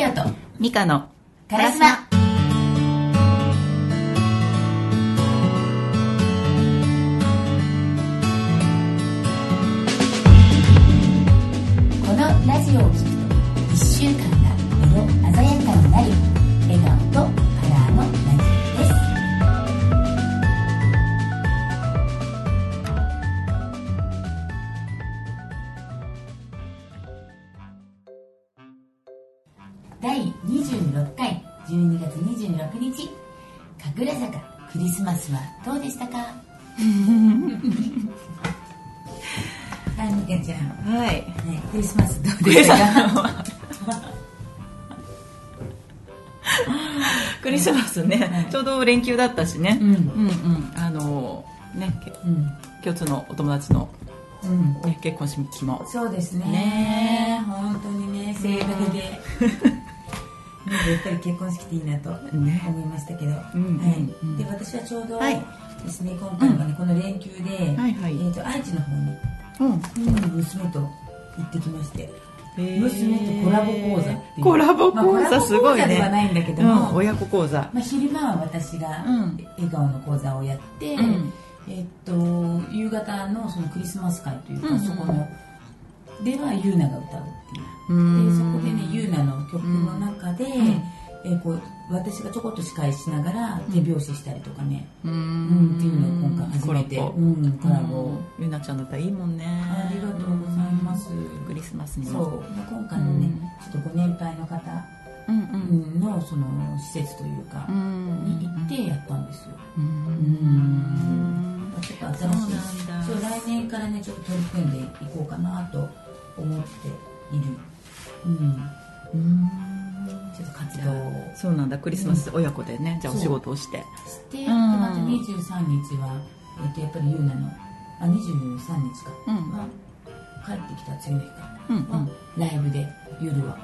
よとミカのカラスマこのラジオをクリスマス。どうでした？か クリスマスね、ちょうど連休だったしね、うん。うんうん。あのねけうん。共通のお友達の、うん。ね、結婚式も。そうですね。ね。本当にね盛大で。なん。か やっぱり結婚式っていいなとね。思いましたけど、うんうん。はい。うん。で私はちょうどはい。ですね、今回はね、この連休で、はいはい。えー、と愛知の方に、うん。うん娘と行ってきまして娘とコラボ講座っていうコラボ講座すごいまあ、コラボ講座ではねないんだけどうも、ん親子講座。まあ、昼間は私がうん。笑顔の講座をやって、うん。えっと夕方のそのクリスマス会というか、うんうん。そこのではユーナが歌うっていう。うん。でそこでねユーナの曲の中で、んえーこう私がちょこっと司会しながら手拍子したりとかね、ううんっていうのを今回初めて。うんコラボ、うん。ゆなちゃんだったらいいもんね。ありがとうございます、クリスマスにも。そう。で今回のね、うん。ちょっとご年配の方うんうん。のその施設というか、うん。に行ってやったんですよ、ううん。ちょっと新しい。そう来年からねちょっと取り組んでいこうかなと思っている。うん。うんそうなんだ。クリスマス親子でねじゃあお仕事をして。して、また23日は、えっとやっぱりユーナのあ23日か、うん。は帰ってきた次の日か、うんうん。はライブで夜は、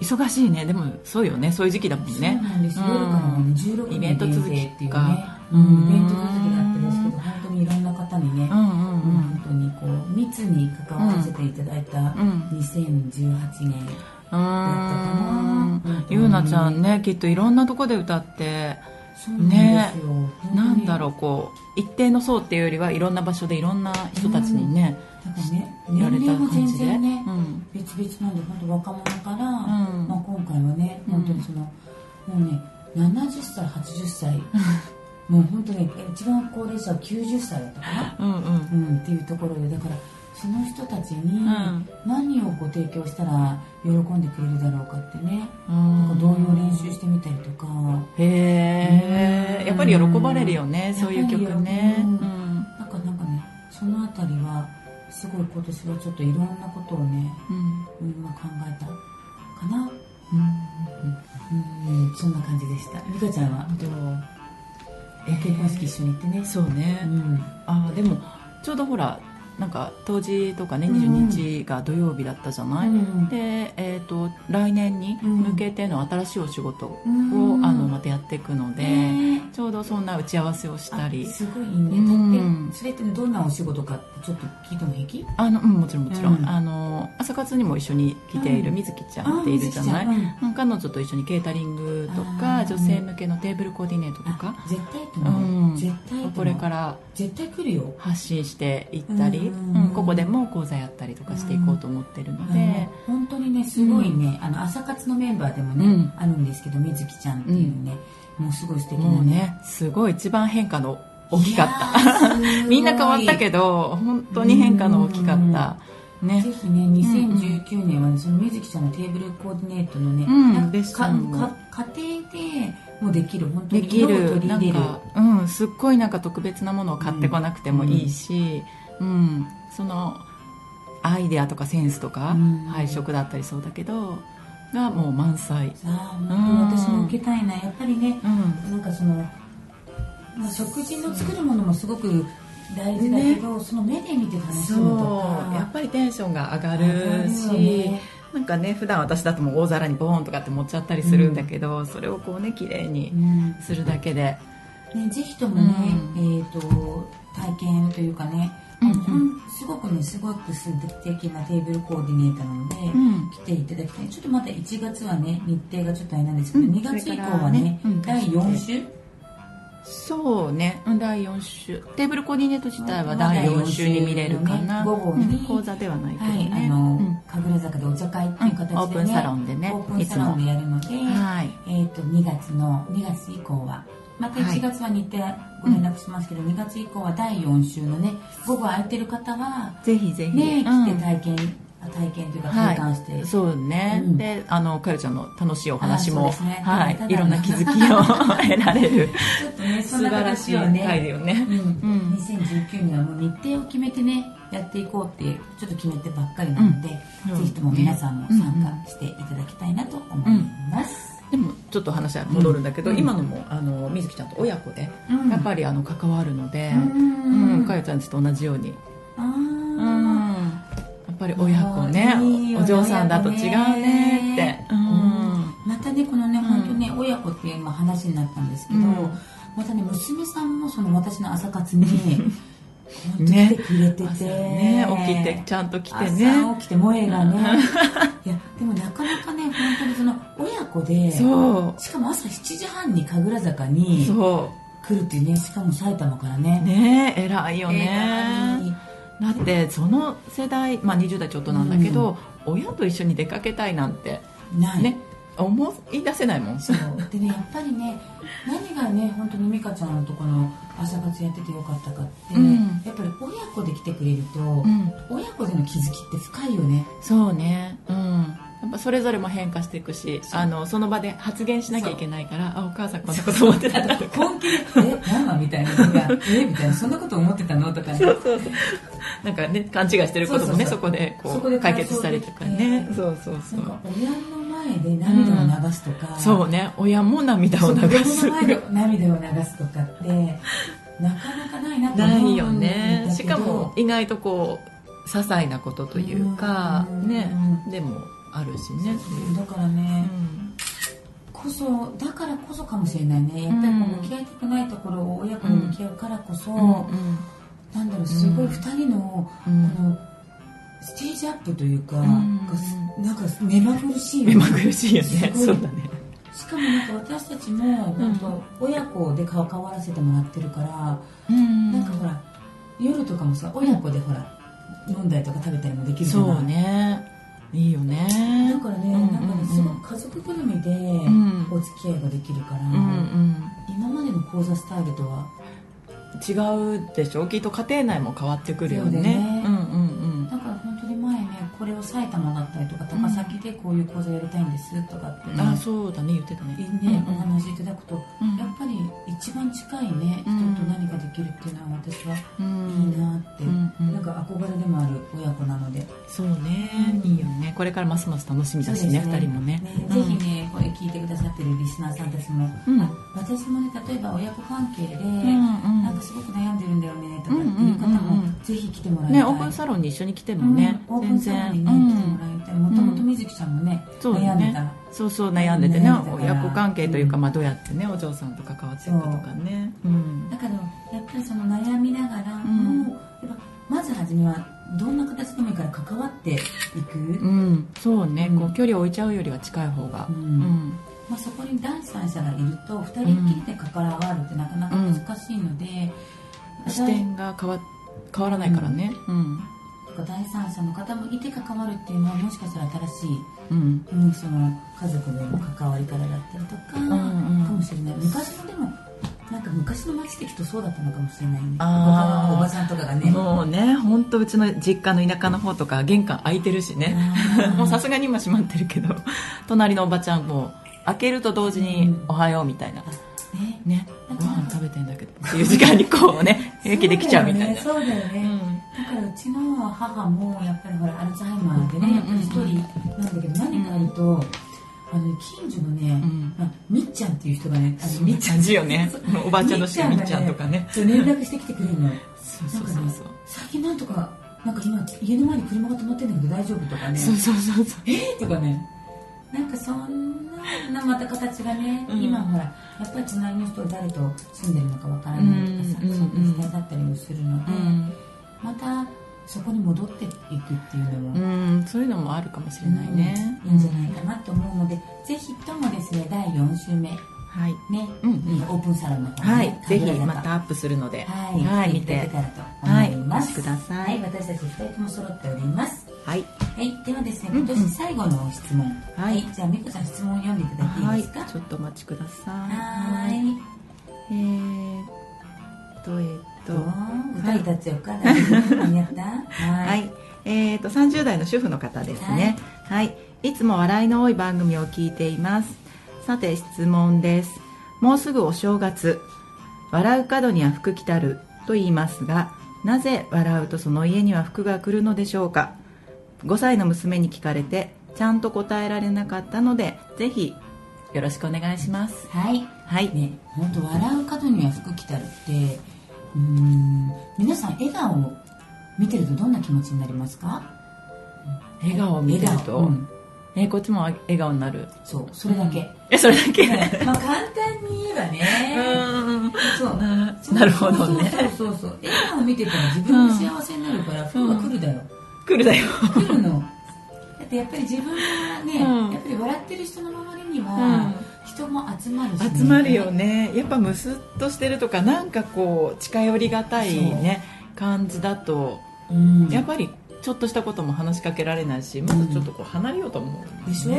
忙しいね。でもそうよね。そういう時期だもんそうねなんです、うん。夜からもね16イベント続き定っていうね。か、うん、うん。イベント続きがあってですけど本当にいろんな方にね、うんうんうん。本当にこう密に関わらせていただいたうん2018年、うーんうん。ゆうなちゃんねきっといろんなとこで歌ってそうなんだろううこう一定の層っていうよりはいろんな場所でいろんな人たちにねなんかねやれた感じで。然ね、うん。別々なんで本当若者から、ん。まあ、今回はねうん。本当にその、もうね70歳80歳もう本当に一番高齢者は90歳だったかな、うんうん。うん、っていうところでだからその人たちにん。何をご提供したら喜んでくれるだろうかってね、うん。なんか童謡練習してみたりとか。へえうん。やっぱり喜ばれるよねそういう曲ね。うん。うんなんかなんかねそのあたりはすごい今年はちょっといろんなことをね、うん。うんまあ、考えたかな。うん。うん。そんな感じでした。美香ちゃんは？でも結婚式一緒に行ってね。そうね。うん。あでもちょうどほらなんか当時とかね22日が土曜日だったじゃない、うんで、えー、と来年に向けての新しいお仕事を、うん。あのまたやっていくので、ねちょうどそんな打ち合わせをしたり。あすごいね、うん。だってそれってどんなお仕事かってちょっと聞いても平気？あの、うん、もちろんもちろん、うん。あの朝活にも一緒に来ているうん。水木ちゃんっているじゃない、彼女と一緒にケータリングとあかー。女性向けのテーブルコーディネートとか。あ絶対と思う、うん絶対これから絶対来るよ。発信していったり、ここでも講座やったりとかしていこうと思ってるので、本当にねすごいね、あの朝活のメンバーでもね、うん。あるんですけど水木ちゃんっていうね、もうすごい素敵なもうねすごい一番変化の大きかった。みんな変わったけど本当に変化の大きかったね。ぜひね2019年はねその水木ちゃんのテーブルコーディネートのね、うんなんかンも。か家庭でもできる本当にできる。取り入れる。なんか、うん、すっごいなんか特別なものを買ってこなくてもいいし、うん。そのアイデアとかセンスとか、うん。配色だったりそうだけどがもう満載、さあ本当に私も受けたいな。やっぱりねうん、なんかその、まあ、食事の作るものもすごく大事だけど、その目で見て楽しむとか。やっぱりテンションが上がるるしなんかね普段私だともう大皿にボーンとかって持っちゃったりするんだけど、それをこうね綺麗にうん。するだけで。ね、ぜひともね、うん。えー、と体験というかねうんほんすごくねすごく素敵なテーブルコーディネーターなので、うん。来ていただきたい。ちょっとまだ1月はね日程がちょっとあれなんですけど、うん。2月以降はねね。うん。第4週？そうね。うん第4週テーブルコーディネート自体は第4週に見れるかな、午後にうん講座ではないけどはい、ね、あの、うん。神楽坂でお茶会っていう形で、オープンサロンでね。オープンサロンでやるので、はいえっ、と2月の2月以降は。また1月は日程ご連絡しますけど、2月以降は第4週のね午後空いてる方はぜひぜひ。ね、うん。来て体験あ体験というかはい。体感して、そうね、うん。であのかよちゃんの楽しいお話も、ね。はい。いろんな気づきを 得られる。ちょっとねそ素晴らしいだよね、うん。うん。2019年はもう日程を決めてねやっていこうってちょっと決めてばっかりなので、うん。ぜひとも皆さんも参加していただきたいなと思います、でもちょっと話は戻るんだけど、うん。今のもあの水木ちゃんと親子で、うん。やっぱりあの関わるので、うん。うん。かよちゃんちと同じように、あうん、ーやっぱり親子ねあーいいよお嬢さんだと違うねって、うん。またねこのね、ん。本当ね親子っていう今話になったんですけど、うん。またね娘さんもその私の朝活に ね来てくれてて、朝ね起きてちゃんと来てね。朝起きて萌えがね。いやでもなかなかね本当にその親子でそしかも朝7時半に神楽坂に来るっていうねしかも埼玉からね。うね偉いよえねーだってその世代、まあ、20代ちょっとなんだけど、親と一緒に出かけたいなんてない、ね思い出せないもん。そう。でねやっぱりね何がね本当に美香ちゃんのとこの朝活やっててよかったかって、うん。やっぱり親子で来てくれると、うん。親子での気づきって深いよね。そうね。うんやっぱそれぞれも変化していくしあのその場で発言しなきゃいけないからあお母さんこんなこと思ってたとか。本気で「えママ?」みたいなのが「えみたいな「そんなこと思ってたの?」とかね。そうそうそう。なんかね勘違いしてることもねそうそうそう。そこでこう解決したりとかね。そうそうそう親の前で涙を流すとか、そうね。親も涙を流す。そう子供の前で涙を流すとかってなかなかないなと思ないよね。しかも意外とこう些細なことというかうん。ね。でもあるしね。だからね、うんこそだからこそかもしれないね。やっぱりこう向き合いたくないところを親子で向き合うからこそ、うんなんだろうすごい2人のうん。このステージアップというか、んがなんか目まぐるしいよ目まぐるしいよね。そうだね。しかもなんか私たちも本当親子で関わらせてもらってるから、なんかほら夜とかもさ親子でほら飲んだりとか食べたりもできるそうねいいよね。だからね、うんうんうん。なんかねすごく家族ぐるみでん。お付き合いができるから、うんうん。今までの講座スタイルとは違うでしょ？きっと家庭内も変わってくるよね。ねうんうん埼玉だったりとか高崎でこういう講座やりたいんですとかってね、うんあそうだね言ってたね。ね、うんお話いただくと、うん。やっぱり一番近いね人うんと何かできるっていうのは私はうん。いいなって、うんうん。なんか憧れでもある親子なので。そうねうんいいよね。これからますます楽しみだしねそうです二人もね。うん。ぜひねこれ聞いてくださってるリスナーさんたちも、私もね例えば親子関係で、うんうんなんかすごく悩んでるんだよねとかってうんうんいう方も、うんうん。ぜひ来てもらいたい。ねオープンサロンに一緒に来てもねうんオープン全然サロンにね、来てもらいたい。もともと水木ちゃんもね、そうだ悩んでた。ねそうそう悩んでてね。親子関係というか、まあ、どうやってねお嬢さんと関わっていくかとかね。う。ん。だからやっぱりその悩みながらも、うんやっぱまず初めはどんな形でもいいから関わっていく、うん。そうね、うん。こう距離を置いちゃうよりは近い方が。ううん。んまあ、そこに第三者がいると二人っきりで関わるってなかなか難しいので、視点が変わ変わらないからね。うん第三者の方もいて関わるっていうのはもしかしたら新しい、うん。うん、その家族での関わり方だったりとか、んうんかもしれない。昔のでもなんか昔の町的とそうだったのかもしれないね。あー。他のおばさんとかがね。もうね。本当うちの実家の田舎の方とか玄関開いてるしね。もうさすがに今閉まってるけど隣のおばちゃんも開けると同時にうん「おはよう」みたいな。ね。ねご飯食べてんだけど。っていう時間にこうね平気できちゃうみたいな。そうだよね。そうだからうちの母もやっぱりほらアルツハイマーでね、やっぱり一人なんだけど何かあると、あの近所のね、ん。まあ、みっちゃんっていう人がねあのみっちゃん字よね。おばあちゃんのしかみっちゃんがとかね。そう連絡してきてくれるのそうそうそうそう。最近なんとかなんか今家の前に車が止まってんだけど大丈夫とかね。そうそうそうそう。えーとかね。なんかそんなまた形がね、うん。今ほらやっぱり隣の人誰と住んでるのかわからないとかさ、うんそういう時代だったりもするので、うんまたそこに戻っていくっていうのも、うんそういうのもあるかもしれないね、うんいいんじゃないかなと思うので、ぜひともですね第4週目はい。ね、うんうん。オープンサロンの方はい。ね、ぜひまたアップするので、はい、はい、見見ていただてけたらとはい思います、お待ちください。はい、私たち2人とも揃っております。はい。はい、ではですね、うんうん。今年最後の質問。はい。じゃあ、みこさん質問を読んでいただいていはいいですか？ちょっとお待ちください。はーい。えーっとえーっとと、歌に合 った？は。はい。い、えー、と30代の主婦の方ですね。はい、い、つも笑いの多い番組を聞いています。さて質問です。もうすぐお正月。笑う角には福来たると言いますがなぜ笑うとその家には福が来るのでしょうか？5歳の娘に聞かれてちゃんと答えられなかったのでぜひよろしくお願いします。はい。はい、ね、本当笑う角には服着たるって。うーん、皆さん笑顔を見てるとどんな気持ちになりますか？笑顔を見てると、うん。えーこっちも笑顔になる。そう、それだけ。えそれだけ？ねまあ、簡単に言えばね。うん。そう。なる。ほどね。そうそうそう。笑顔を見てたら自分も幸せになるから、服が来るだよ。来るだよ。来るの。だってやっぱり自分がね、うん。やっぱり笑ってる人の周りには、うん人も集まるし、集まるよね。やっぱムスッとしてるとかなんかこう近寄りがたいね感じだとうん、やっぱりちょっとしたことも話しかけられないしまずちょっとこう離れようと思うでしょ、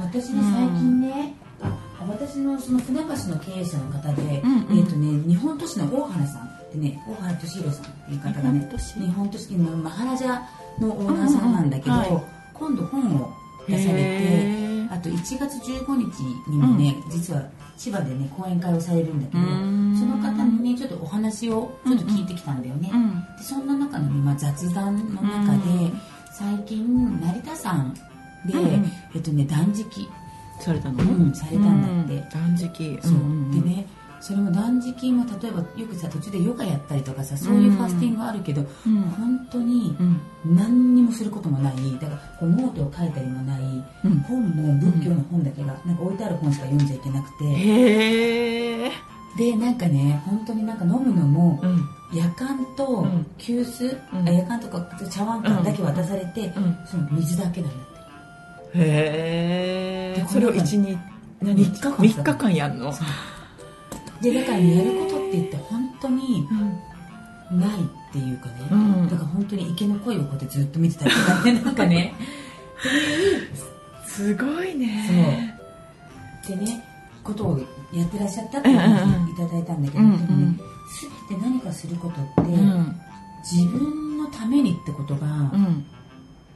私ね最近ね、あ私のその船橋の経営者の方で、うんうん。えっ、とね日本都市の大原さんってね大原敏弘さんっていう方がね日本都市？のマハラジャのオーナーさんなんだけど、今度本を出されてあと1月15日にもね、実は千葉でね講演会をされるんだけどその方にねちょっとお話をちょっと聞いてきたんだよね、うん。でそんな中の、ねまあ、雑談の中で、うん最近成田山で、うんうん。えっとね断食、されたの？うんされたんだって、断食。そう、ん。でねそれも断食も例えばよくさ途中でヨガやったりとかさそういうファスティングがあるけど、うん。本当にうん。何にもすることもない。だからこうノートを書いたりもない、うん。本も仏教の本だけがなんか置いてある本しか読んじゃいけなくて、へえ。でなんかね本当になんか飲むのも、うん。夜間とうん。急須、うん。あ夜間とか茶碗かだけ渡されて、うん。その水だけなんだって。へえ。でそれを一日何？三日間三日間やんの？でだからやることって言って本当にうん。ないっていうかね、うん。だから本当に池の鯉をこうやってずっと見てたりとかね。なんかね。すごいね。ってねことをやってらっしゃったっていう話いただいたんだけど、うんうん。でもね全て何かすることって、うん。自分のためにってことが、うん。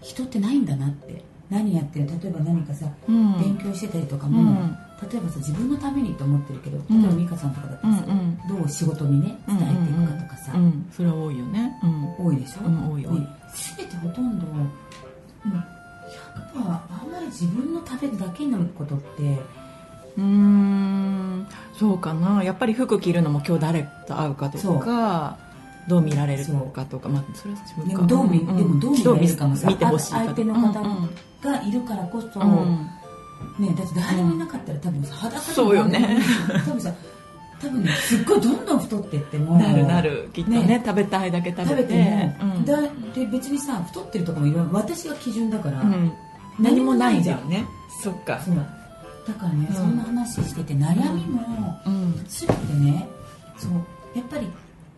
人ってないんだなって何やってる例えば何かさ、うん。勉強してたりとかうも、ん。例えばさ自分のためにと思ってるけどうん。例えば美香さんとかだったらさ、うんうん。どう仕事にね伝えていくかとかさ、うん。それは多いよね。うん。多いでしょ、うん多い多い。で全てほとんどもう100%あんまり自分のためだけのことってうーん。そうかな。やっぱり服着るのも今日誰と会うかとかどう見られるかとかまあそれは自分か。でもどう見、んでもどう見られるかもさ見てほしいか相手の方がいるからこそ、うん。うんね、だって誰もいなかったら多分さ裸でもそうよね。多分さ多分ねすっごいどんどん太ってってもなるなる。きっとねね。食べたいだけ食べて。食べても、うん。だで別にさ太ってるとかもいろいろ私が基準だから、うん。何もないんだよね。そっか。そう。だからね、うん。そんな話してて悩みもうん。全てねそうやっぱり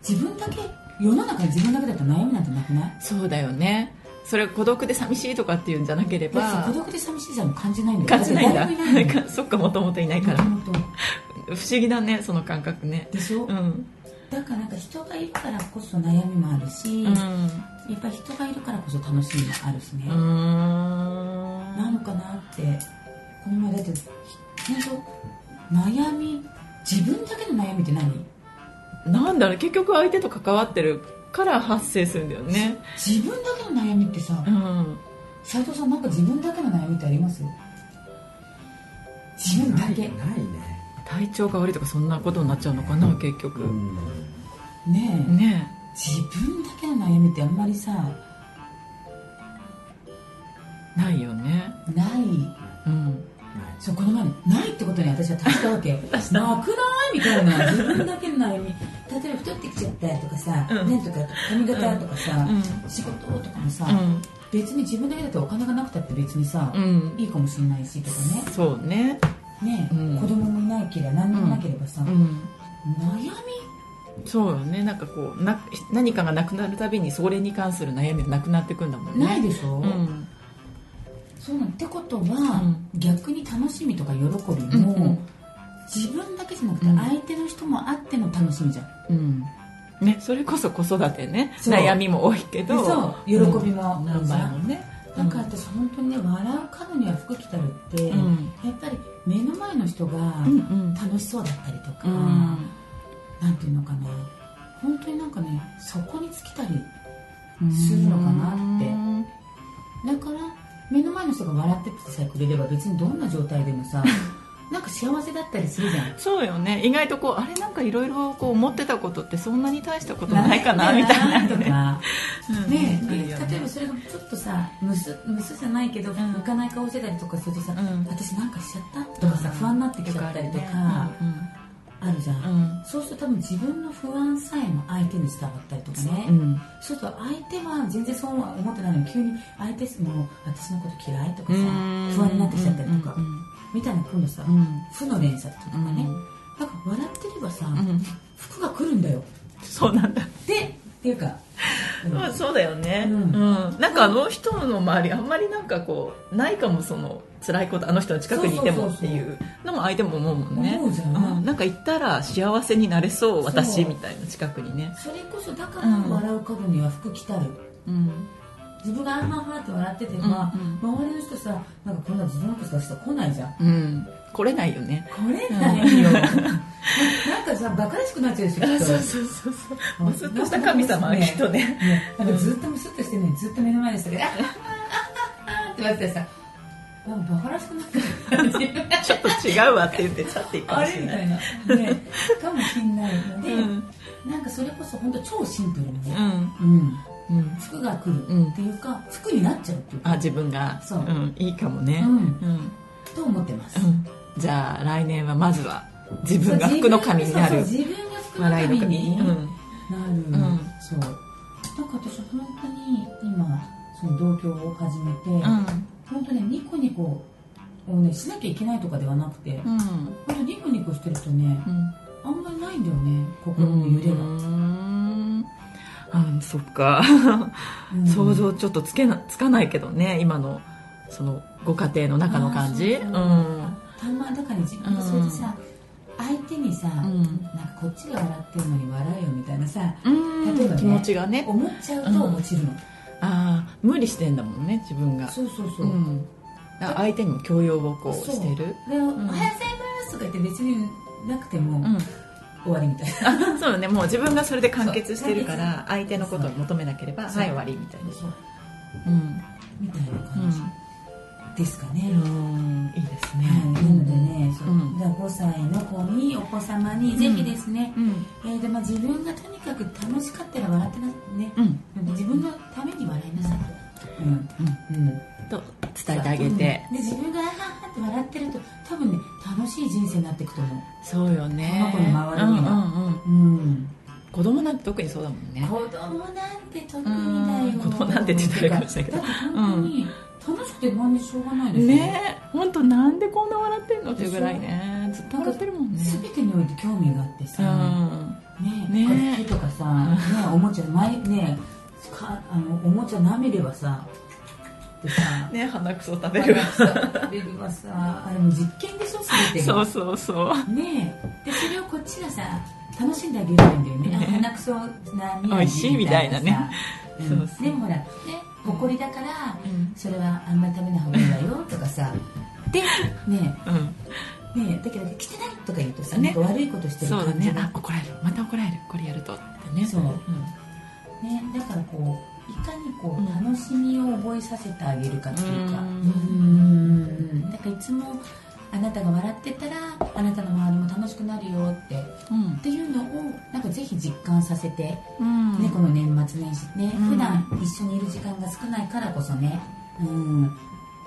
自分だけ世の中に自分だけだと悩みなんてなくない？そうだよねそれ孤独で寂しいとかっていうんじゃなければ孤独で寂しいじゃん感じないんだよ。感じないんだ。そっかもともといないから。不思議だねその感覚ね。でしょ、うん。だからなんか人がいるからこそ悩みもあるし、うん。やっぱり人がいるからこそ楽しみもあるしね、うーん。なのかなってこの前だって本当悩み自分だけの悩みって何？なんだろう結局相手と関わってるから発生するんだよね。自分だけの悩みってさうん。斉藤さんなんか自分だけの悩みってあります？自分だけ。ないないね。体調が悪いとかそんなことになっちゃうのかな結局、うんねえ。ね自分だけの悩みってあんまりさないよね。ない。うん。そうこの前ないってことに私は達したわけ。なくない？みたいな。自分だけの悩み例えば太ってきちゃったとかさ、うん。なんとか髪型とかさ、うん。仕事とかもさ、うん。別に自分だけだとお金がなくたって別にさ、うん。いいかもしれないしとかね。そうね。ね、うん。子供もいなければ何にもなければさ、うん。悩み？そうよね。なんかこうな何かがなくなるたびにそれに関する悩みがなくなってくんだもんね。ないでしょ、うん。そうなんってことは、うん。逆に楽しみとか喜びも、自分だけじゃなくてうん。相手の人もあっての楽しみじゃん、うん。ね、それこそ子育てね悩みも多いけど。そう。喜びもうん。何倍もね。だから私本当にね笑う角には服着たるって、うん。やっぱり目の前の人が楽しそうだったりとか、うん。なんていうのかな。本当になんかねそこに尽きたりするのかなって。だから目の前の人が笑っててさえくれれば別にどんな状態でもさ なんか幸せだったりするじゃん。そうよね。意外とこうあれなんかいろいろこう思ってたことってそんなに大したことないかなみたいなね。とか。うん。ね例えばそれがちょっとさむすむすじゃないけど、ん。向かない顔してたりとかするとさ、うん。私なんかしちゃったとかさ、不安になってきちゃったりとか、あるじゃん、うん。そうすると多分自分の不安さえも相手に伝わったりとかね、うんそうすると相手は全然そう。は思ってないのに急に相手も私のこと嫌いとかさうん不安になってきちゃったりとか、うんみたいな今度さ、うん。負の連鎖とかね、うん。なんか笑ってればさ、うん。服が来るんだよ。そうなんだ。でっていうか、うん。まあそうだよね、ううん。んなんかあの人の周りあんまりなんかこうないかもその辛いことあの人の近くにいてもっていうのも相手も思うもんね。思うんうん。なんか言ったら幸せになれそう私みたいな近くにね。それこそだからうん笑う角には服着たる、うん自分があははって笑っててうんば、周りの人さなんかこんな自分のことしたら来ないじゃん。うん。来れないよね。来れないよ、なんかさバカらしくなっちゃうでしょそうそうそうそう。むすっとした神様はきっとねね。なんかずっとムスッとしてるのにずっと目の前でしたけど、ああああって言われてさバカらしくなってるちょっと違うわって言って去っていくかあもしれないれみたいな、ね、かもしんないので、うんなんかそれこそ本当超シンプルにね、うんうんうん服が来るっていうか、服になっちゃうっていうか。あ自分が。そう。うん、いいかもね。うん。うん。と思ってます、うん。じゃあ来年はまずは自分が服の神になる。自分が服の神神に。なる、うん。そう。なんか私本当に今その同居を始めて、うん。本当ねニコニコをねしなきゃいけないとかではなくて、うん。本当ニコニコしてるとねうん。あんまりないんだよね心の揺れが、うんあそっか、うん。想像ちょっとつけなつかないけどね今のそのご家庭の中の感じ。うん。たまだから自分がそれでさ、相手にさ、ん。なんかこっちが笑ってるのに笑えよみたいなさうん。例えばね気持ちがね。思っちゃうと落ちるの、ああ無理してんだもんね自分が。そうそうそう。う、ん。相手にも強要をこうしてる。で、おはようございますとか言って別になくても、うん終わりみたいな。あそうよね。もう自分がそれで完結してるから相手のことを求めなければはい終わりみたいな。そう。うん。みたいな感じ。ですかね、うん。いいですね。はい、なのでね、そう。うん。じゃあ5歳の子にお子様にぜひですね、うん。えーでまあ、自分がとにかく楽しかったら笑ってなね、うん。自分のために笑いなさい。と、うん。うん、と伝えてあげて。で自分があははって笑ってると多分ね楽しい人生になっていくと思そうよね。この子の周りには。うんうんうん。う、うん、子供なんて特にそうだもんね。子供なんて特にだよ。うん。子供なんてって言ったらあれかもしれないけど本当に楽しくて不安でしょうがないですよ。ね。え本当なんでこんな笑ってんのっていうぐらいね。ずっと笑ってるもんね。全てにおいて興味があってさ、ね。ね。ね服とかさ、ね、おもちゃ前ねかあのおもちゃ舐めればさでさ。うんね鼻くそ食べる食べればさ。あれも実験でしょ全てがそうそうそう。ねえ。でそれをこっちがさ楽しんであげればいいんだよね。ね。あ鼻くそな美味しいみたいなね。うそうでもほらねほこりだから、うん。それはあんまり食べない方がいいわよとかさ。でねうん。えねえだけど来てないとか言うとさ、ね。なんか悪いことしてるそうだ感じがね。あ怒られる。また怒られる。これやると。ってね。そう。うん。ね、だからこういかにこう楽しみを覚えさせてあげるかっていうか。うん。うんだからいつもあなたが笑ってたらあなたの周りも楽しくなるよって。うん。っていうのをなんかぜひ実感させて、うん。ね、この年末年始ね、うん。普段一緒にいる時間が少ないからこそね、うん、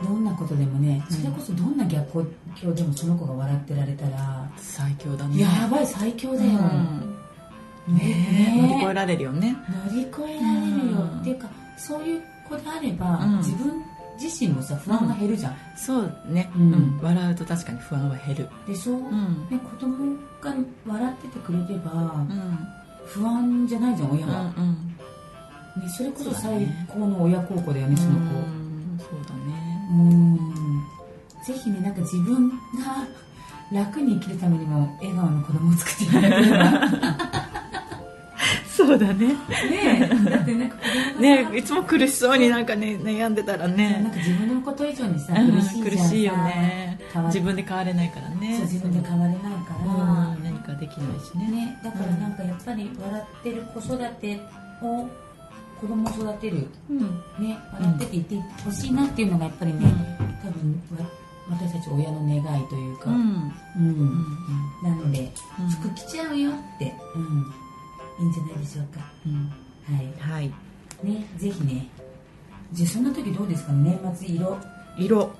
どんなことでもねそれこそどんな逆境でもその子が笑ってられたら、最強だね。やばい最強だよ、うんね。乗り越えられるよね。乗り越えられるよ、うん。っていうかそういう子であれば、うん。自分自身もさ不安が減るじゃん、そうね、うん。うん。笑うと確かに不安は減る。でしょ、うん。ね、子供が笑っててくれれば、うん。不安じゃないじゃん親うんは、うん。ね、それこそ最高の親孝行だよねその子。うんそうだね。うん。ぜひねなんか自分が楽に生きるためにも笑顔の子供を作っていただければそうだね。ねえだってなんかねいつも苦しそうになんかね悩んでたらなんねか自分のこと以上にさうん苦しいじゃんさ苦しいよね。自分で変われないからね。そう自分で変われないから、うん何かできないしね。ね、だからなんかやっぱり笑ってる子育てを子供を育てる、うん。ね、笑ってていてほしいなっていうのがやっぱりね、多分わ私たち親の願いというか、うん。うん。なので、うん。服着ちゃうよって、うん、いいんじゃないでしょうか。うん。はい。はい。ねぜひね。じゃあそんな時どうですか？年末色。色。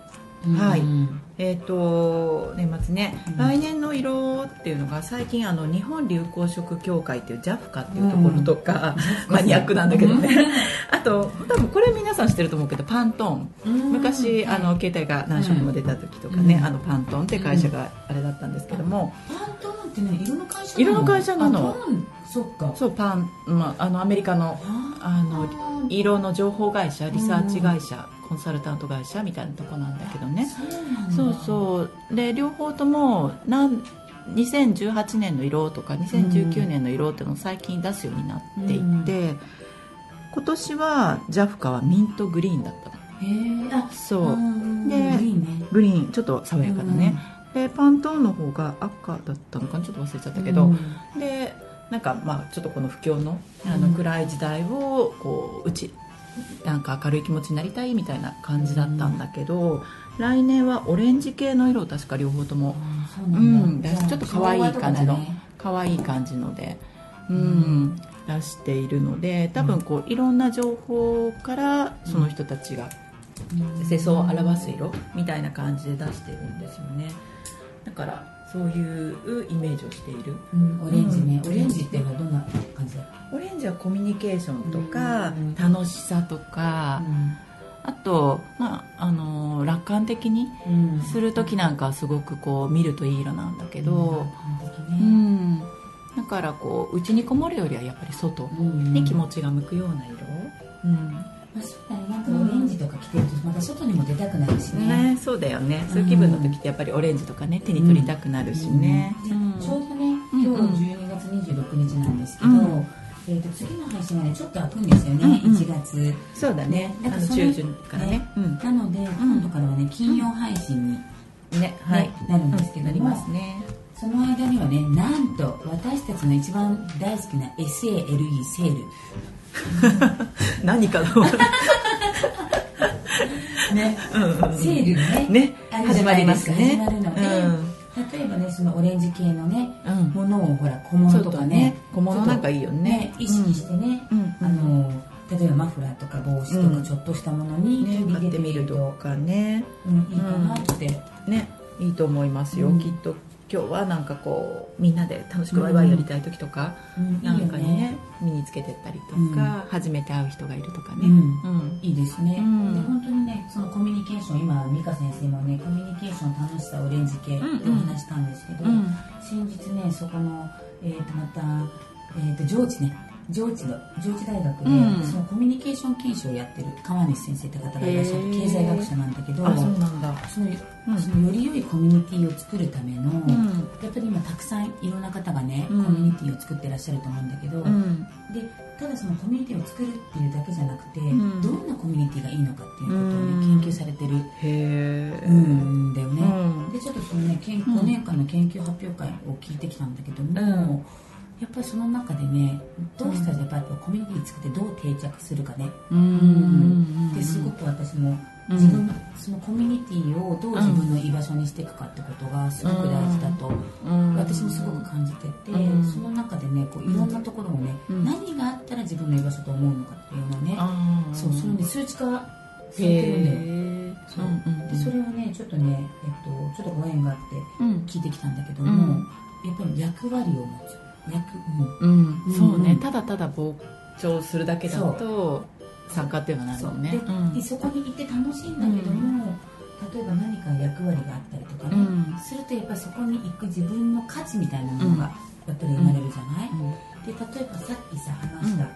はい。うん。えっ、と年末ね、うん。来年の色っていうのが最近あの日本流行色協会っていう JAFCA っていうところとか、マニアックなんだけどね、あと多分これ皆さん知ってると思うけどパントーン。うん。昔、あの携帯が何色も出た時とかね、うん。あのパントーンって会社があれだったんですけども、パントーンってね色の会社色の会社なのそっか。そうパン、まあ、あのアメリカのあの色の情報会社リサーチ会社、コンサルタント会社みたいなとこなんだけどね、そうそうで両方ともなん2018年の色とか2019年の色っていうのを最近出すようになっていて、今年は JAFCA はミントグリーンだったの。へえあそう。うんでいいね。グリーンちょっと爽やかなね、でパントーンの方が赤だったのかな？ちょっと忘れちゃったけど、うん。でなんかまあちょっとこの不況のあのうん暗い時代をこううちなんか明るい気持ちになりたいみたいな感じだったんだけど、来年はオレンジ系の色を確か両方ともそうんちょっと可愛い感じの可愛い感じので、うん。出しているので多分こういろんな情報からその人たちが世相を表す色みたいな感じで出してるんですよね。だからそういうイメージをしている。うん。オレンジね。うん。オレンジっていうのはどんな感じ？だオレンジはコミュニケーションとかうん。楽しさとかあと、まあ、あの楽観的にうん。する時なんかはすごくこう見るといい色なんだけど、うね。ん、だからこう内にこもるよりはやっぱり外に気持ちが向くような色、うん。まあそうだねなんかオレンジとか着てるとまた外にも出たくなるしね。ね、そうだよね。そういう気分の時ってやっぱりオレンジとかね手に取りたくなるしね、でうん。ちょうどねうん今日12月26日なんですけど、うん。えー、と次の配信がねちょっと開くんですよね、うんうん。1月。そうだね。あのなんかそれ中旬からね。うん。なので、今度からはね金曜配信に、ねはい。なるんですけどもますね。その間にはねなんと私たちの一番大好きな SALE セール。何かの ね、セールがねね。あるじゃないですか。始始まるの。で、例えばねそのオレンジ系のね、うん。ものをほら小物とかね小物なんかいいよね。意識してね、うん。あの例えばマフラーとか帽子とうん。かちょっとしたものにね取り入れてみると、とかね。うん、いいかなって、ね。いいと思いますよ、うん。きっと今日はなんかこうみんなで楽しくワイワイやりたい時とか、うん。なんかにねね。身につけてったりとか、うん。初めて会う人がいるとかね、うん。うん。いいですね、うん。で本当にねそのコミュニケーション今美香先生もねコミュニケーションの楽しさオレンジ系ってお話したんですけど、うん。先日ねそこの、えー、とまた、えー、と上智ね上智の上智大学で、うん。そのコミュニケーション研修をやってる川西先生って方がいらっしゃってへー経済学者なんだけどあそのうん。そのより良いコミュニティを作るための、ん。やっぱり今たくさんいろんな方がね、うん。コミュニティを作ってらっしゃると思うんだけど、うん。でただそのコミュニティを作るっていうだけじゃなくて、ん。どんなコミュニティがいいのかっていうことをね、うん。研究されてるへえんだよね、うん。でちょっとそのね研5年間の研究発表会を聞いてきたんだけども、うんやっぱりその中でねどうしたらやっぱりコミュニティ作ってどう定着するかね、うん。うん。ですごく私もうん。自分のそのコミュニティをどう自分の居場所にしていくかってことがすごく大事だとうん。私もすごく感じてて、うん。その中でねこういろんなところをね、うん。何があったら自分の居場所と思うのかっていうのをね、そうそれね数値化されてるんだよ。そう。うんうんでそれをねちょっとね、えっと、ちょっとご縁があってうん。聞いてきたんだけども、うん。やっぱり役割を持つ。役うん、うん。そうね、うんただただ膨張するだけだと参加っていうのはなるもんねうん。でそこにいて楽しいんだけども、例えば何か役割があったりとかね、うん。するとやっぱりそこに行く自分の価値みたいなものがやっぱり生まれるじゃない、うん。で例えばさっきさ話した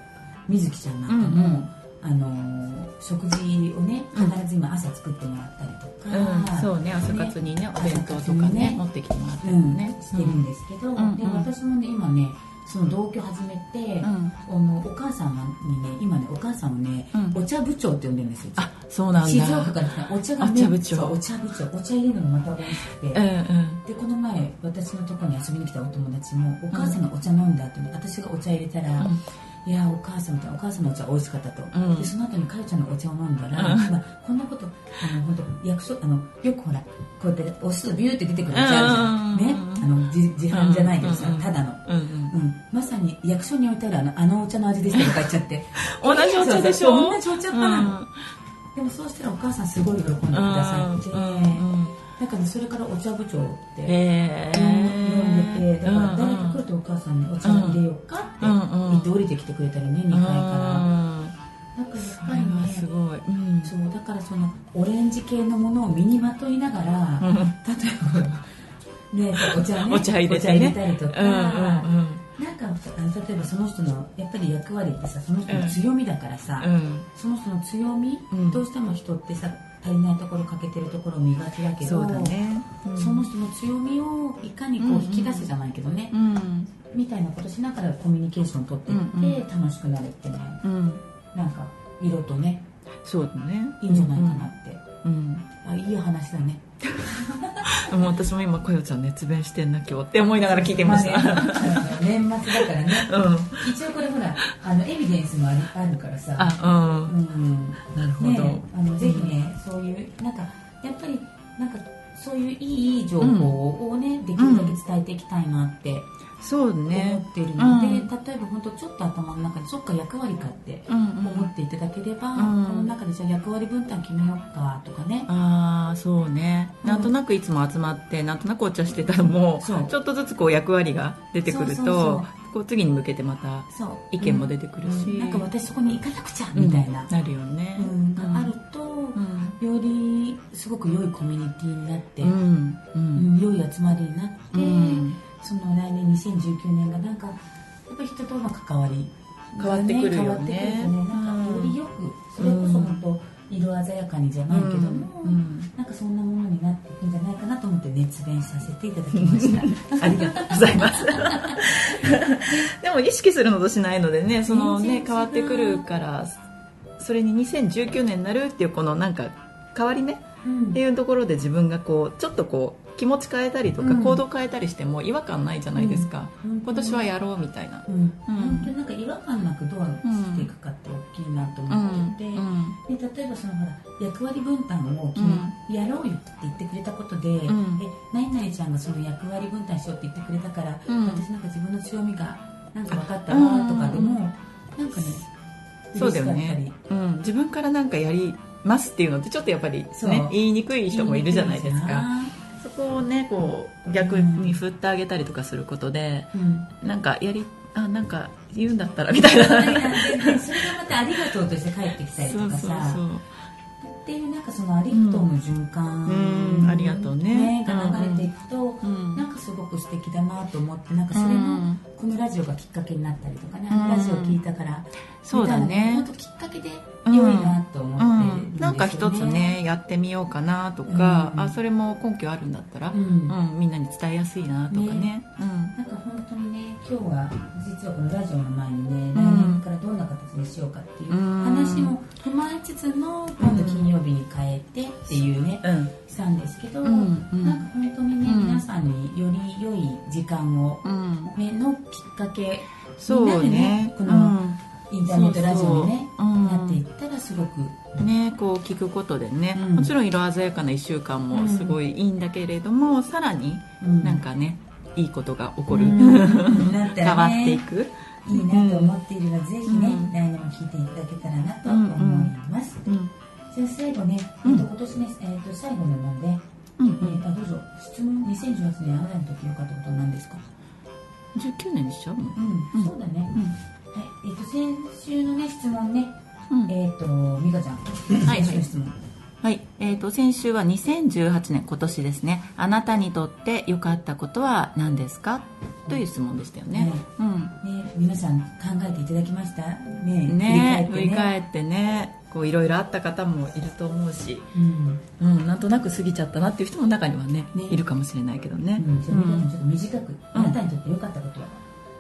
水木ちゃんなんかうんも、うんあのー食事をね必ず今朝作ってもらったりとか、うん、そうね朝活にねお弁当とかねね持ってきてもらったうんりね、してるんですけど、うん。うんで私もね今ねその同居始めて、うん。あのお母さんにね今ねお母さんをね、うん。お茶部長って呼んでるんですよ。あそうなんだ。静岡から来た。お茶がお茶部長。お茶部長。お茶入れるのがまた美味しくて、うんうん。でこの前私のところに遊びに来たお友達もお母さんがお茶飲んだ後に私がお茶入れたら、いやお母さんみたいなお母さんのお茶美味しかったと、うん。でその後にかよちゃんのお茶を飲んだら、うん。まあ、こんなことあの本当役所あのよくほらこうやって押すとビューって出てくるお茶あるじゃん、うん。ねあの自自販じゃないけどさ、ただの、うん。まさに役所に置いてあるあのあのお茶の味でしたとか言っちゃって。同じお茶でしょ？同じお茶かな、でもそうしたらお母さんすごい喜んでくださって、うん。うんなんかねそれからお茶部長ってへ呼んでてだから誰か来うるとお母さんにお茶入れようかって言って降りてきてくれたりね2階から。なん。かやっぱりねごい、うん。そうだからそのオレンジ系のものを身にまといながら、うん。例えばねお茶ねお茶入れたりとか、うんうんうん。なんか例えばその人のやっぱり役割ってさその人の強みだからさ、うん。その人の強み、うん。どうしても人ってさ足りないところ欠けてるところを見がちだけどね、うん。その人の強みをいかにこう引き出すじゃないけどね、うん。みたいなことしながらコミュニケーションを取っていって楽しくなるってね、うん。なんか色とね。そうだね。いいんじゃないかなって、うん、あいい話だね。うん、もう私も今かよちゃん熱弁してんな今日って思いながら聞いてました、あね。年末だからね。うん。一応これほらあのエビデンスもあるからさ。あうん。うん。なるほど、ねあのぜひね、そういうなんかやっぱりなんかそういういい情報をね、できるだけ伝えていきたいなってそう思ねってるの。で、うん。例えば本当ちょっと頭の中でそっか役割かってうん思っていただければ、うん。この中でじゃあ役割分担決めようかとかね、ああそうね。うん。なんとなくいつも集まってなんとなくお茶してたらもそう。ちょっとずつこう役割が出てくるとこう次に向けてまた意見も出てくるし、うん。なんか私そこに行かなくちゃみたいな、なるよね、うん。があると、うん。よりすごく良いコミュニティになって、うん。ううんん。良い集まりになって、うんその来年2019年がなんかやっぱり人との関わりが変わってくるよね。ね。なんかよりよくそれこそ本当色鮮やかにじゃないけども、うん。なんかそんなものになっていくんじゃないかなと思って熱弁させていただきました。ありがとうございます。でも意識するのとしないのでねそのね変わってくるからそれに2019年になるっていうこのなんか変わり目うん。っていうところで自分がこうちょっとこう気持ち変えたりとかうん。行動変えたりしても違和感ないじゃないですか、うん。今年はやろうみたいな、うん。うん。本当になんか違和感なくどうしていくかって大きいなと思ってて、うん。で例えばそのほら役割分担を決め、やろうよって言ってくれたことで、ん。え何々ちゃんがその役割分担しようって言ってくれたから、うん。私なんか自分の強みがなんか分かったわとかでも、なんかねそうだよね、うん、自分からなんかやりますっていうのってちょっとやっぱりね言いにくい人もいるじゃないですか。そこをねこう逆に振ってあげたりとかすることで、うん。なんかやりあなんか言うんだったらみたいな。それがまたありがとうとして帰ってきたりとかさ。そうそうそう。っていうなんかそのありがとうの循環、うん。ありがとうね。が流れていくと、うん。なんかすごく素敵だなと思ってなんかそれもうん。このラジオがきっかけになったりとかね、ラジオを聞いたからそうだね。本当きっかけで良いなと思ってるんなんか一つねやってみようかなとか、うん。あそれも根拠あるんだったら、ううんんみんなに伝えやすいなとかね。なんか本当にね今日は実はこのラジオの前にね、ん。来年からどんな形にしようかっていううん。話も踏まえつつの今度金曜日に変えてっていうね、うん。うんしたんですけど、うん。うん。なんか本当にね、うん。皆さんにより良い時間を、うん。ね、のきっかけそうみんなでねこのインターネットラジオにねそうん。なっていったらすごく。うんねこう聞くことでね、うん。もちろん色鮮やかな1週間もすごいいいんだけれども、さらになんかねいいことが起こる、うん。なった変わっていく。いいなと思っているので、ぜひね、うん来年も聞いていただけたらなと思います、うん。じゃあ最後ね、うん。えっと今年ね、えっと最後なので、うん。えーあどうぞ質問2018年あなたにとって良かったことは何ですか？19年にしちゃうん、そうだね、はいえっと先週のね質問ね、うん。えっと美香ちゃん。はい。先週の質問。はい、えー、と先週は2018年今年ですね。あなたにとって良かったことは何ですか？という質問でしたよね、うん。ね皆さん考えていただきました？ね。ね。振振り返ってね。こういろいろあった方もいると思うし、うん。うん、なんとなく過ぎちゃったなっていう人も中にはねね。いるかもしれないけどね、うん、じゃあうん。ちょっと短く、あなたにとって良かったことは、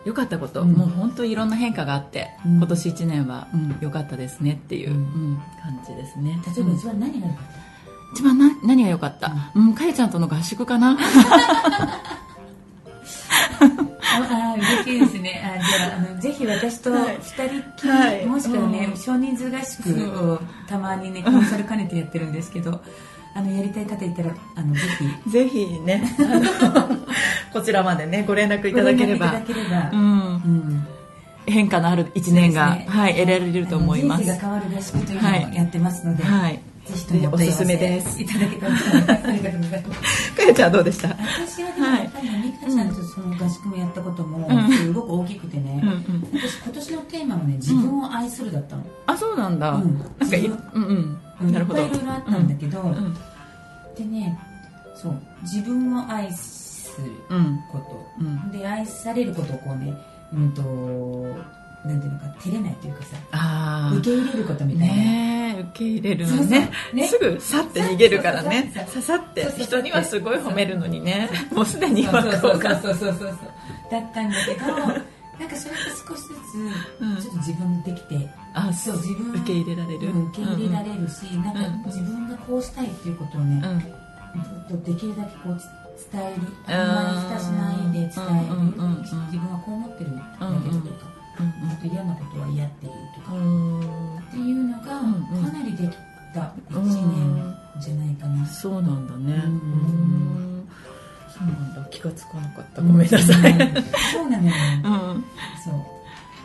良かったこと、うん。もう本当いろんな変化があって、うん。今年1年は、うん、良かったですねっていう、感じですね。例えば一番何が良かっ一番な何が良かった？うん。かゆちゃんとの合宿かな？た、ああ嬉しいですね。あじゃああのぜひ私とはい。二人っきり、はい。もしくはね、うん。少人数合宿をたまにねコンサル兼ねてやってるんですけど あのやりたい方いたらあのぜひ。ぜひね。こちらまでねご連絡いただければ。ければ、うん、うん。変化のある1年が、ね。はい、得られると思います。人生が変わる合宿というのをやってますので、はいぜひともおすすめです。いただけたらありがとうございます。かゆちゃんはどうでした私はでもやっぱりね美香ちゃんとその合宿もやったこともうんすごく大きくてね、うんうん。私今年のテーマはね自分を愛するだったの、あそうなんだ、うん。なんかいう。んうん。なるほど。いっぱいいろいろあったんだけど、うん。でねそう。自分を愛するうん。こと、うん。で愛されることをこうねうんとなんていうのか照れないというかさあ受け入れることみたいな、あねえ受け入れるのね。ね。すぐさって逃げるからね。ささって人にはすごい褒めるのにね。もうすでにそう今そうそうそうそう。そうだったんだけどなんかそれって少しずうん。つちょっと自分できて、あそう自分受け入れられる。うん受け入れられるし、なんかうん。自分がこうしたいっていうことをね、うん。うんずっとできるだけこうつ伝える。あんまり蓋しないで伝える、うんうんうんうん自分はこう思ってるんだけどとか、うんあと嫌なことは嫌ってるとか、うんっていうのがかなりできた1年じゃないかな、そうなんだね。うん。うん。そうなんだ。気がつかなかった。ごめんなさい。うん。そうなのよ。うん。そう。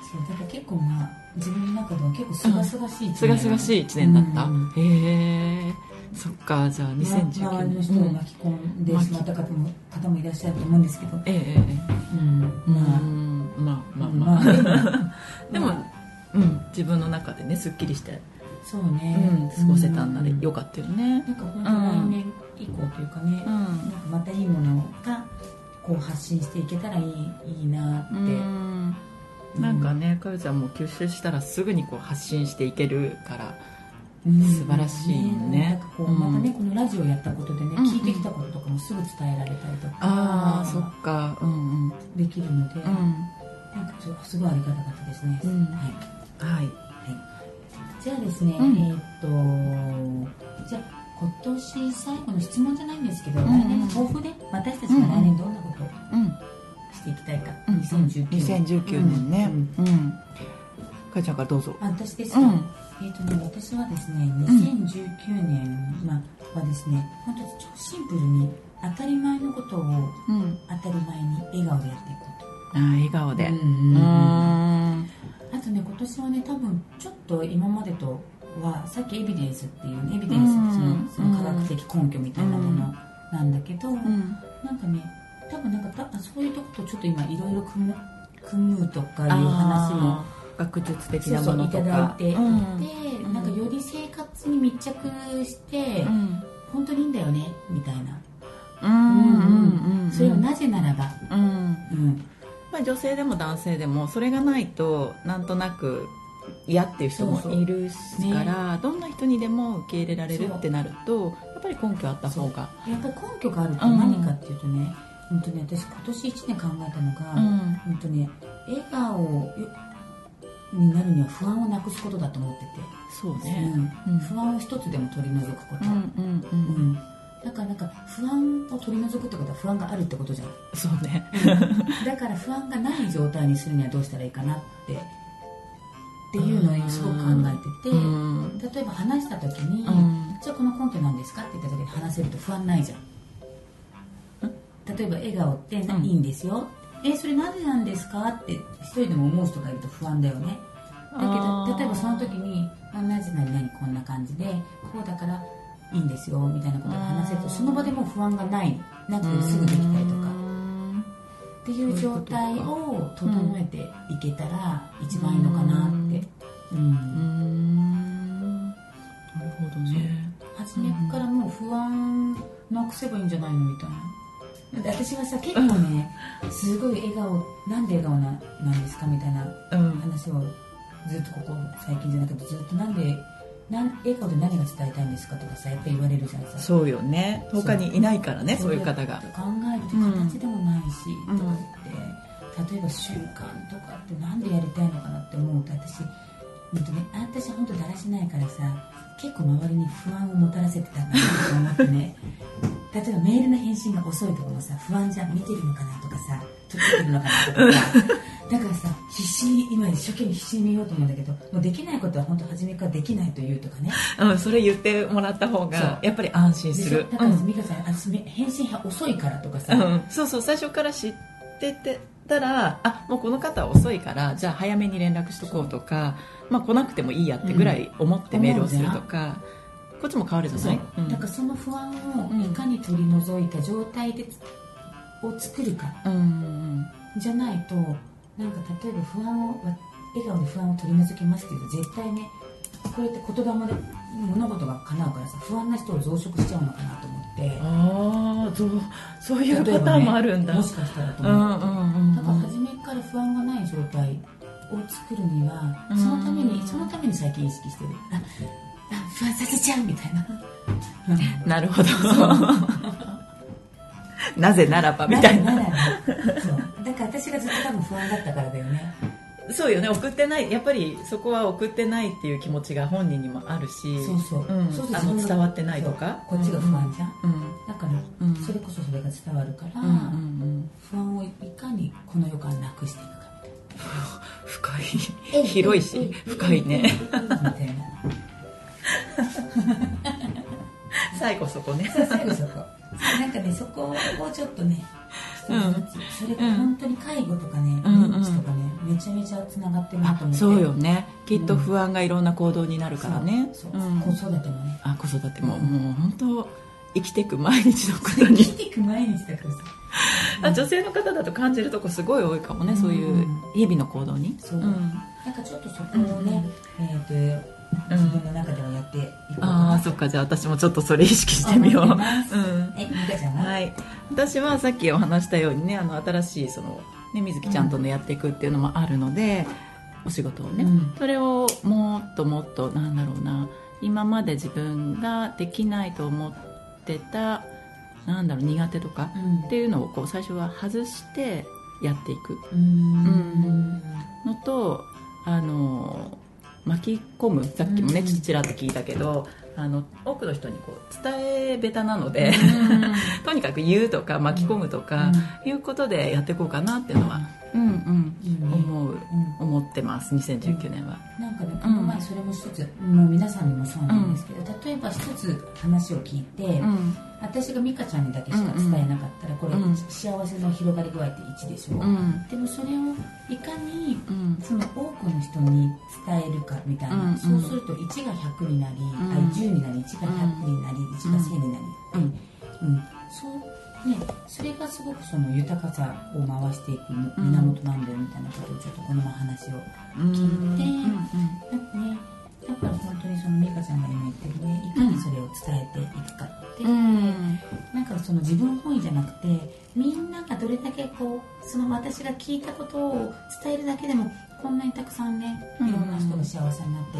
そう。だから結構まあ自分の中では結構すがすがしい一すがすがしい一年だった。うん。へえそっか。じゃあま周2019りの人を年巻き込んでしまった方も方もいらっしゃると思うんですけど、ええええ。うん。うん。まあまあまあまあ。まあ でもまあうん自分の中でねすっきりしてそううね、ん過ごせたんならうん。よかったよね。なんか本当来年以降というかね、うん。なんかまたいいものがこう発信していけたらいいいいなって、うん。なんかねかよちゃんも吸収したらすぐにこう発信していけるからうん。素晴らしいね。なんかこう、うんまたねこのラジオやったことでね、うん。聞いてきたこととかもすぐ伝えられたりとかああそっか。うんうん。できるので、うんなんかすごいありがたかったですね、うん。はい。はい。じゃあですね、うん。えーっとじゃあ今年最後の質問じゃないんですけど、ん来年の抱負で私たちが来年どんなことをうん。していきたいか、うん2019年。2019年ね。うんうん。かよちゃんからどうぞ。あ私ですか、うん。えーっとね、私はですね2019年、まあ、はですね本当に超シンプルに当たり前のことをうん。当たり前に笑顔でやっていこう。とあー笑顔で。うんうーんあとね今年はね多分ちょっと今までとはさっきエビデンスっていうねエビデンスってその,、うん。その科学的根拠みたいなものなんだけど、うん。なんかね多分なんかたそういうとことちょっと今いろいろ組む組むとかいう話も学術的そうそういたなものとかだいて。いて、うん。なんかより生活に密着して、うん。本当にいいんだよねみたいな、うんうんうんそれはなぜならば、うん。うん、まあ、女性でも男性でもそれがないとなんとなく嫌っていう人もいるからどんな人にでも受け入れられるってなるとやっぱり根拠あった方が。やっぱり根拠があると何かっていうとね、本当ね私今年1年考えたのが、うん。本当ね笑顔になるには不安をなくすことだと思ってて、そうね。うん。うん。不安を一つでも取り除くこと、うんうんううんんだからなんか不安を取り除くってことは不安があるってことじゃん。そうね。だから不安がない状態にするにはどうしたらいいかなって。っていうのをすごく考えてて、うん。例えば話した時に、うん。じゃあこの根拠なんですかって言った時に話せると不安ないじゃん。例えば笑顔っていいんですよ、えそれなぜなんですかって一人でも思う人がいると不安だよね。だけど例えばその時にあなぜ何々こんな感じでこうだからいいんですよみたいなことを話せるとその場でもう不安がないなくてすぐできたりとか。っていう状態を整えていけたら一番いいのかなって。うん、うん。なるほどね。初めからもう不安なくせばいいんじゃないのみたいな。で私はさ結構ねすごい笑顔なんで笑顔ななんですかみたいなうん。話をずっとここ最近じゃなくてずっとなんでなん笑顔で何が伝えたいんですかとかさやっぱり言われるじゃんさ。そうよね。他にいないからねそう。いう方が。考えると形でもないし、うん。とかって例えば習慣とかってなんでやりたいのかなって思うと私本当ね私本当だらしないからさ結構周りに不安をもたらせてたんだなと思ってね。例えばメールの返信が遅いとかもさ不安じゃん見てるのかなとかさてるのかなとかさだからさ必死に今一生懸命必死に見ようと思うんだけどもうできないことは本当初めからできないというとかね。うんそれ言ってもらった方がやっぱり安心でするだからうん。美香さん私め返信が遅いからとかさ、うん、そうそう最初から知っててたらあもうこの方は遅いからじゃあ早めに連絡しとこうとか、まあ、来なくてもいいやってぐらい思ってメールをするとか、こっちも変わるじゃない、う。ん。だからその不安をいかに取り除いた状態で、を作るかうんうんじゃないとなんか例えば不安をわ笑顔で不安を取り除きますっていうと絶対ねこれって言霊で物事が叶うからさ不安な人を増殖しちゃうのかなと思って。ああそうそういうパターンもあるんだ、もしかしたらとう思って、んうんうんだから初めから不安がない状態を作るにはうん。そのためにそのために最近意識してる。ああ不安させちゃうみたいな、う んなるほど なぜならばみたいな。なそう。だから私がずっと多分不安だったからだよね。そうよね。送ってない。やっぱりそこは送ってないっていう気持ちが本人にもあるしそうそう。うん。そうそうあの伝わってないとか。こっちが不安じゃん、うん。だから、うん。それこそそれが伝わるから、うんうんうん。不安をいかにこの世からなくしていくか深えい広いし。深いね。みたいな最後そこね最後そこなんかねそこをちょっとね一つずつ、それが本当に介護とかね、うん。認知とかねめちゃめちゃつながってるなと思って。そうよね。きっと不安がいろんな行動になるからね。そうう。ん。子育てもね。あ子育ても。もう本当生きていく毎日のこと生にきていく毎日だからさ。あ女性の方だと感じるとこすごい多いかもねそういう日々の行動に。そう、ん。なんかちょっとそこをね、えっ、とうん自分の中ではやっていこうかあな。あそっか。じゃあ私もちょっとそれ意識してみよう。うん。え、美香ちゃんは、はい、私はさっきお話したようにねあの新しいその、ね、水木ちゃんとのやっていくっていうのもあるので、お仕事をね、うん。それをもっともっとなんだろうな。今まで自分ができないと思ってたなんだろう苦手とかうん。っていうのをこう最初は外してやっていく。うーん。のとあの巻き込む。さっきもねちらっと聞いたけどあの多くの人にこう伝え下手なので、とにかく言うとか巻き込むとか、いうことでやっていこうかなっていうのは、うんうん。思ううん。思ってます2019年は、なんかねこの前それも一つ、もう皆さんにもそうなんですけど、例えば一つ話を聞いて、うん。私が美香ちゃんにだけしか伝えなかったら、これ、うん。幸せの広がり具合って1でしょ、う。ん。でもそれをいかにうん。その多くの人に伝えるかみたいな、うん。そうすると1が100になり、ん。あ10になり1が100になり、1が1000になり、うん。うんそうね、それがすごくその豊かさを回していく源なんだよみたいなことをちょっとこの前話をうん聞いて、うんかねだから本当にその美香ちゃんが今言ってるねいかにそれを伝えていくかって、うん。なんかその自分本位じゃなくてみんながどれだけこうその私が聞いたことを伝えるだけでもこんなにたくさんねいろんな人が幸せになって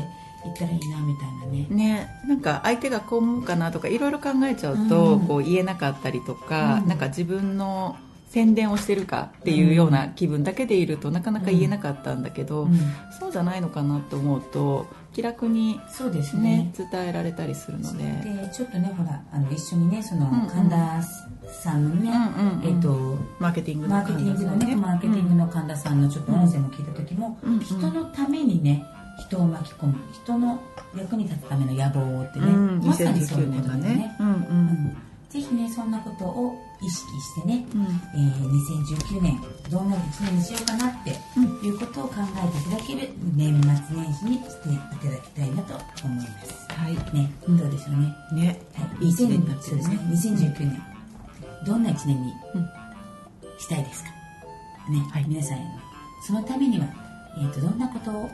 いったらいいなみたいなね。ね、なんか相手がこう思うかなとかいろいろ考えちゃうと、うん。こう言えなかったりとか、うん。なんか自分の宣伝をしてるかっていうような気分だけでいるとなかなか言えなかったんだけど、うん。そうじゃないのかなと思うと気楽にそうですね。ね伝えられたりするので。でちょっとねほらあの一緒にねその神田さんのね、うんうんうん。えっ、とマーケティングのマーケティングのねマーケティングの神田さんのちょっと音声も聞いた時も、うんうん。人のためにね人を巻き込む。人の役に立つための野望ってね、うん、まさにそういう2019ことだよね。ね。うんううん。んぜひねそんなことを意識してね、うん。えー2019年どんな1年にしようかなっていうことを考えていただける年末年始にしていただきたいなと思います。はい。ね、うん。どうでしょうね。ね。はい、いい一年にそうですね。るね2019年どんな1年にうん。したいですか？ね、はい。皆さんそのためには、えー、とどんなことを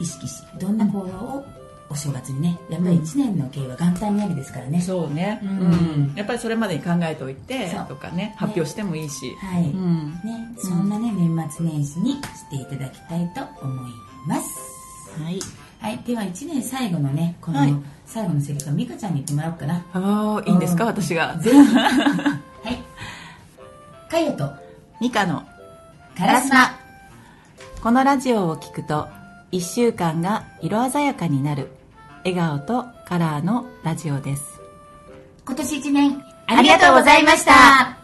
意識しどんな行動をお正月にねやっぱり1年の計は元旦にありですからね、そうね、ううん。んやっぱりそれまでに考えておいてとかね発表してもいいし、はい、うん。ね、そんなね、年末年始にしていただきたいと思います。はい。はい。では1年最後のねこの、はい。最後のセリフは美香ちゃんに言ってもらおうかな。ああいいんですか？うん。私が。ぜひ。はい。かよと。ミカの。カラスマ。このラジオを聞くと1週間が色鮮やかになる。笑顔とカラーのラジオです。今年1年ありがとうございました